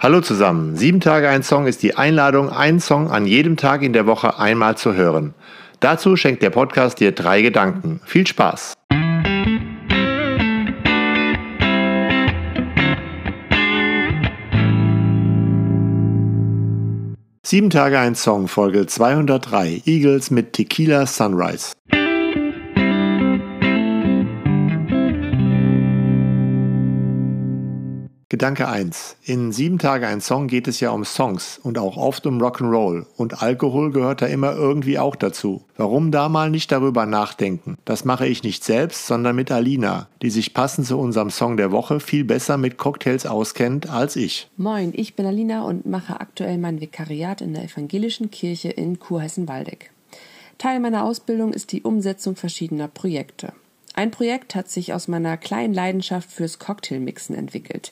Hallo zusammen. Sieben Tage ein Song ist die Einladung, einen Song an jedem Tag in der Woche einmal zu hören. Dazu schenkt der Podcast dir drei Gedanken. Viel Spaß! Sieben Tage ein Song, Folge 203, Eagles mit Tequila Sunrise. Gedanke 1. In Sieben Tage ein Song geht es ja um Songs und auch oft um Rock'n'Roll. Und Alkohol gehört da immer irgendwie auch dazu. Warum da mal nicht darüber nachdenken? Das mache ich nicht selbst, sondern mit Alina, die sich passend zu unserem Song der Woche viel besser mit Cocktails auskennt als ich. Moin, ich bin Alina und mache aktuell mein Vikariat in der Evangelischen Kirche in Kurhessen-Waldeck. Teil meiner Ausbildung ist die Umsetzung verschiedener Projekte. Ein Projekt hat sich aus meiner kleinen Leidenschaft fürs Cocktailmixen entwickelt.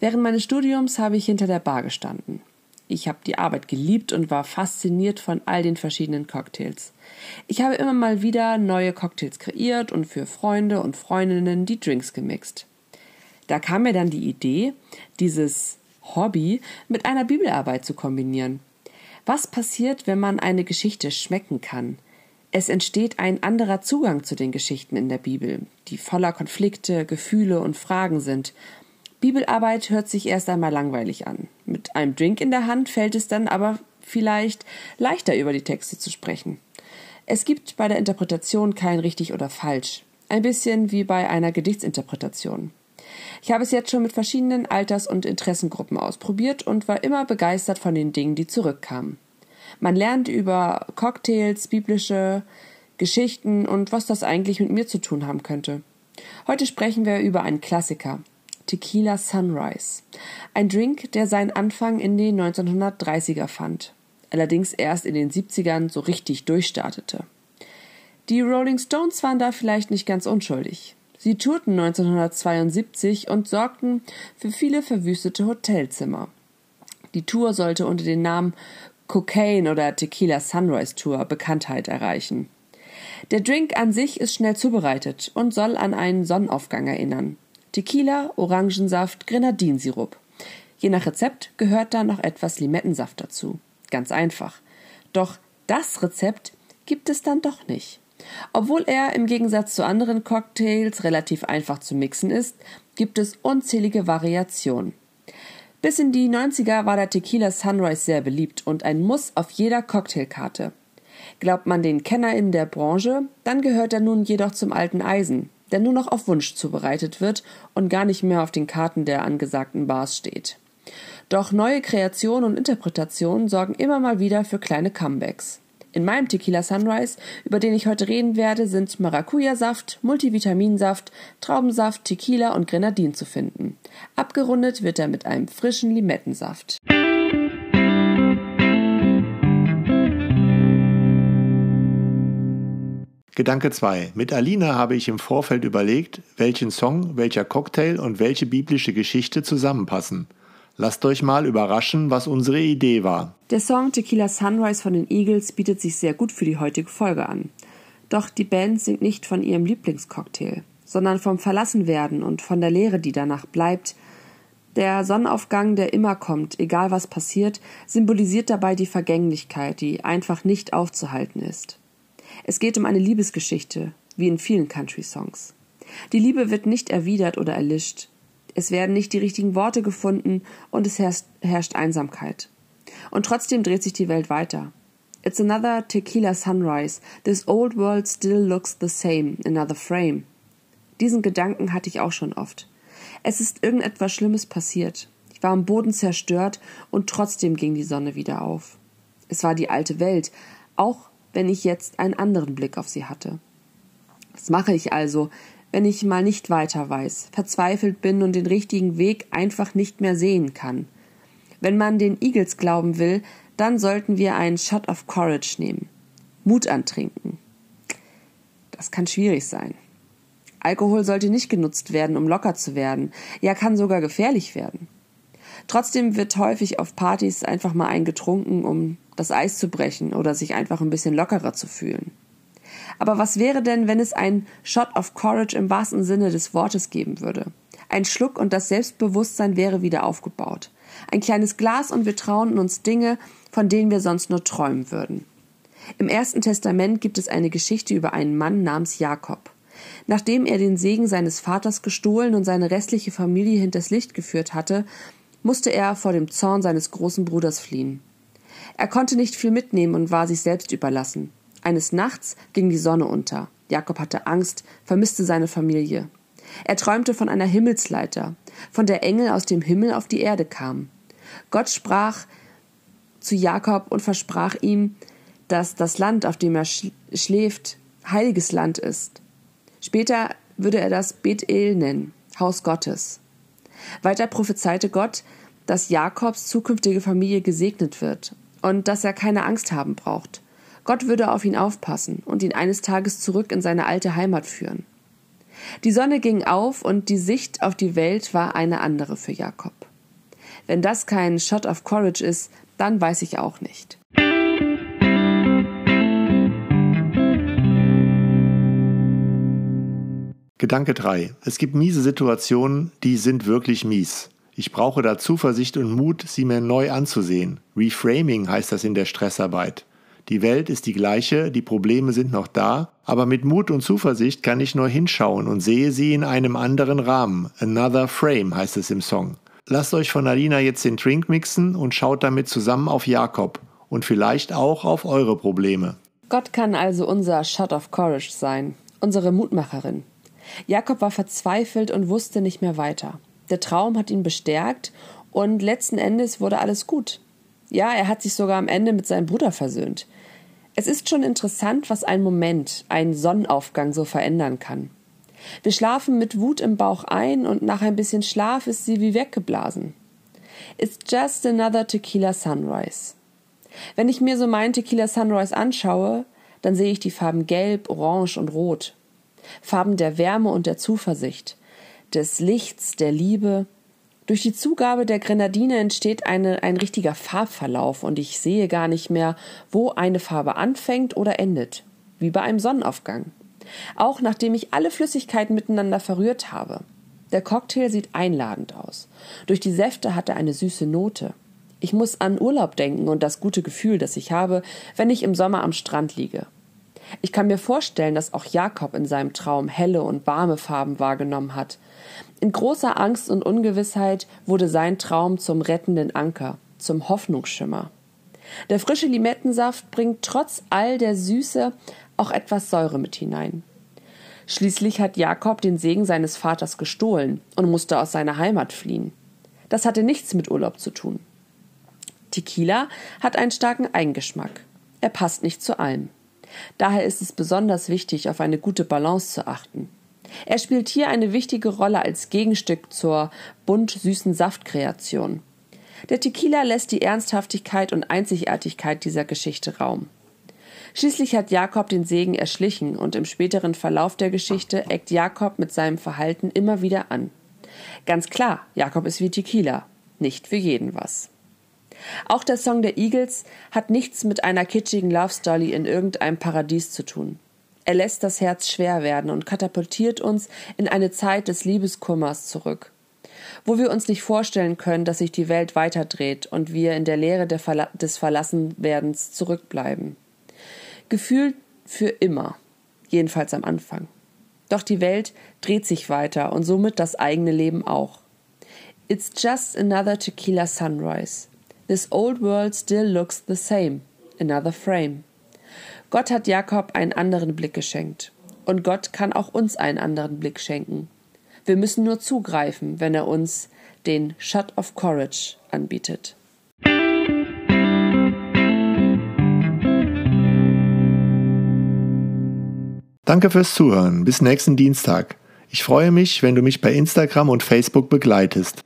Während meines Studiums habe ich hinter der Bar gestanden. Ich habe die Arbeit geliebt und war fasziniert von all den verschiedenen Cocktails. Ich habe immer mal wieder neue Cocktails kreiert und für Freunde und Freundinnen die Drinks gemixt. Da kam mir dann die Idee, dieses Hobby mit einer Bibelarbeit zu kombinieren. Was passiert, wenn man eine Geschichte schmecken kann? Es entsteht ein anderer Zugang zu den Geschichten in der Bibel, die voller Konflikte, Gefühle und Fragen sind Bibelarbeit hört sich erst einmal langweilig an. Mit einem Drink in der Hand fällt es dann aber vielleicht leichter über die Texte zu sprechen. Es gibt bei der Interpretation kein richtig oder falsch. Ein bisschen wie bei einer Gedichtsinterpretation. Ich habe es jetzt schon mit verschiedenen Alters- und Interessengruppen ausprobiert und war immer begeistert von den Dingen, die zurückkamen. Man lernt über Cocktails, biblische Geschichten und was das eigentlich mit mir zu tun haben könnte. Heute sprechen wir über einen Klassiker, Tequila Sunrise. Ein Drink, der seinen Anfang in den 1930er fand, allerdings erst in den 70ern so richtig durchstartete. Die Rolling Stones waren da vielleicht nicht ganz unschuldig. Sie tourten 1972 und sorgten für viele verwüstete Hotelzimmer. Die Tour sollte unter dem Namen Cocaine oder Tequila Sunrise Tour Bekanntheit erreichen. Der Drink an sich ist schnell zubereitet und soll an einen Sonnenaufgang erinnern. Tequila, Orangensaft, Grenadinsirup. Je nach Rezept gehört da noch etwas Limettensaft dazu. Ganz einfach. Doch das Rezept gibt es dann doch nicht. Obwohl er im Gegensatz zu anderen Cocktails relativ einfach zu mixen ist, gibt es unzählige Variationen. Bis in die 90er war der Tequila Sunrise sehr beliebt und ein Muss auf jeder Cocktailkarte. Glaubt man den KennerInnen der Branche, dann gehört er nun jedoch zum alten Eisen der nur noch auf Wunsch zubereitet wird und gar nicht mehr auf den Karten der angesagten Bars steht. Doch neue Kreationen und Interpretationen sorgen immer mal wieder für kleine Comebacks. In meinem Tequila Sunrise, über den ich heute reden werde, sind Maracuja-Saft, Multivitaminsaft, Traubensaft, Tequila und Grenadin zu finden. Abgerundet wird er mit einem frischen Limettensaft. Gedanke 2. Mit Alina habe ich im Vorfeld überlegt, welchen Song, welcher Cocktail und welche biblische Geschichte zusammenpassen. Lasst euch mal überraschen, was unsere Idee war. Der Song Tequila Sunrise von den Eagles bietet sich sehr gut für die heutige Folge an. Doch die Band singt nicht von ihrem Lieblingscocktail, sondern vom Verlassenwerden und von der Leere, die danach bleibt. Der Sonnenaufgang, der immer kommt, egal was passiert, symbolisiert dabei die Vergänglichkeit, die einfach nicht aufzuhalten ist. Es geht um eine Liebesgeschichte, wie in vielen Country-Songs. Die Liebe wird nicht erwidert oder erlischt. Es werden nicht die richtigen Worte gefunden und es herrscht, Einsamkeit. Und trotzdem dreht sich die Welt weiter. It's another tequila sunrise. This old world still looks the same. Another frame. Diesen Gedanken hatte ich auch schon oft. Es ist irgendetwas Schlimmes passiert. Ich war am Boden zerstört und trotzdem ging die Sonne wieder auf. Es war die alte Welt, auch wenn ich jetzt einen anderen Blick auf sie hatte. Was mache ich also, wenn ich mal nicht weiter weiß, verzweifelt bin und den richtigen Weg einfach nicht mehr sehen kann? Wenn man den Eagles glauben will, dann sollten wir einen Shot of Courage nehmen. Mut antrinken. Das kann schwierig sein. Alkohol sollte nicht genutzt werden, um locker zu werden. Ja, kann sogar gefährlich werden. Trotzdem wird häufig auf Partys einfach mal eingetrunken, um das Eis zu brechen oder sich einfach ein bisschen lockerer zu fühlen. Aber was wäre denn, wenn es einen Shot of Courage im wahrsten Sinne des Wortes geben würde? Ein Schluck und das Selbstbewusstsein wäre wieder aufgebaut. Ein kleines Glas und wir trauen uns Dinge, von denen wir sonst nur träumen würden. Im Ersten Testament gibt es eine Geschichte über einen Mann namens Jakob. Nachdem er den Segen seines Vaters gestohlen und seine restliche Familie hinters Licht geführt hatte, musste er vor dem Zorn seines großen Bruders fliehen. Er konnte nicht viel mitnehmen und war sich selbst überlassen. Eines Nachts ging die Sonne unter. Jakob hatte Angst, vermisste seine Familie. Er träumte von einer Himmelsleiter, von der Engel aus dem Himmel auf die Erde kamen. Gott sprach zu Jakob und versprach ihm, dass das Land, auf dem er schläft, heiliges Land ist. Später würde er das Bethel nennen, Haus Gottes. Weiter prophezeite Gott, dass Jakobs zukünftige Familie gesegnet wird und dass er keine Angst haben braucht. Gott würde auf ihn aufpassen und ihn eines Tages zurück in seine alte Heimat führen. Die Sonne ging auf und die Sicht auf die Welt war eine andere für Jakob. Wenn das kein Shot of Courage ist, dann weiß ich auch nicht. Gedanke 3. Es gibt miese Situationen, die sind wirklich mies. Ich brauche da Zuversicht und Mut, sie mir neu anzusehen. Reframing heißt das in der Stressarbeit. Die Welt ist die gleiche, die Probleme sind noch da, aber mit Mut und Zuversicht kann ich nur hinschauen und sehe sie in einem anderen Rahmen. Another Frame heißt es im Song. Lasst euch von Alina jetzt den Drink mixen und schaut damit zusammen auf Jakob und vielleicht auch auf eure Probleme. Gott kann also unser Shot of Courage sein, unsere Mutmacherin. Jakob war verzweifelt und wusste nicht mehr weiter. Der Traum hat ihn bestärkt und letzten Endes wurde alles gut. Ja, er hat sich sogar am Ende mit seinem Bruder versöhnt. Es ist schon interessant, was ein Moment, ein Sonnenaufgang so verändern kann. Wir schlafen mit Wut im Bauch ein und nach ein bisschen Schlaf ist sie wie weggeblasen. It's just another Tequila Sunrise. Wenn ich mir so meinen Tequila Sunrise anschaue, dann sehe ich die Farben Gelb, Orange und Rot. Farben der Wärme und der Zuversicht, des Lichts, der Liebe. Durch die Zugabe der Grenadine entsteht eine, ein richtiger Farbverlauf und ich sehe gar nicht mehr, wo eine Farbe anfängt oder endet, wie bei einem Sonnenaufgang. Auch nachdem ich alle Flüssigkeiten miteinander verrührt habe. Der Cocktail sieht einladend aus. Durch die Säfte hat er eine süße Note. Ich muss an Urlaub denken und das gute Gefühl, das ich habe, wenn ich im Sommer am Strand liege. Ich kann mir vorstellen, dass auch Jakob in seinem Traum helle und warme Farben wahrgenommen hat. In großer Angst und Ungewissheit wurde sein Traum zum rettenden Anker, zum Hoffnungsschimmer. Der frische Limettensaft bringt trotz all der Süße auch etwas Säure mit hinein. Schließlich hat Jakob den Segen seines Vaters gestohlen und musste aus seiner Heimat fliehen. Das hatte nichts mit Urlaub zu tun. Tequila hat einen starken Eigengeschmack. Er passt nicht zu allem. Daher ist es besonders wichtig, auf eine gute Balance zu achten. Er spielt hier eine wichtige Rolle als Gegenstück zur bunt süßen Saftkreation. Der Tequila lässt die Ernsthaftigkeit und Einzigartigkeit dieser Geschichte Raum. Schließlich hat Jakob den Segen erschlichen und im späteren Verlauf der Geschichte eckt Jakob mit seinem Verhalten immer wieder an. Ganz klar, Jakob ist wie Tequila, nicht für jeden was. Auch der Song der Eagles hat nichts mit einer kitschigen Love Story in irgendeinem Paradies zu tun. Er lässt das Herz schwer werden und katapultiert uns in eine Zeit des Liebeskummers zurück, wo wir uns nicht vorstellen können, dass sich die Welt weiterdreht und wir in der Leere des Verlassenwerdens zurückbleiben. Gefühlt für immer, jedenfalls am Anfang. Doch die Welt dreht sich weiter und somit das eigene Leben auch. It's just another tequila sunrise. This old world still looks the same. Another frame. Gott hat Jakob einen anderen Blick geschenkt. Und Gott kann auch uns einen anderen Blick schenken. Wir müssen nur zugreifen, wenn er uns den Shut of Courage anbietet. Danke fürs Zuhören. Bis nächsten Dienstag. Ich freue mich, wenn du mich bei Instagram und Facebook begleitest.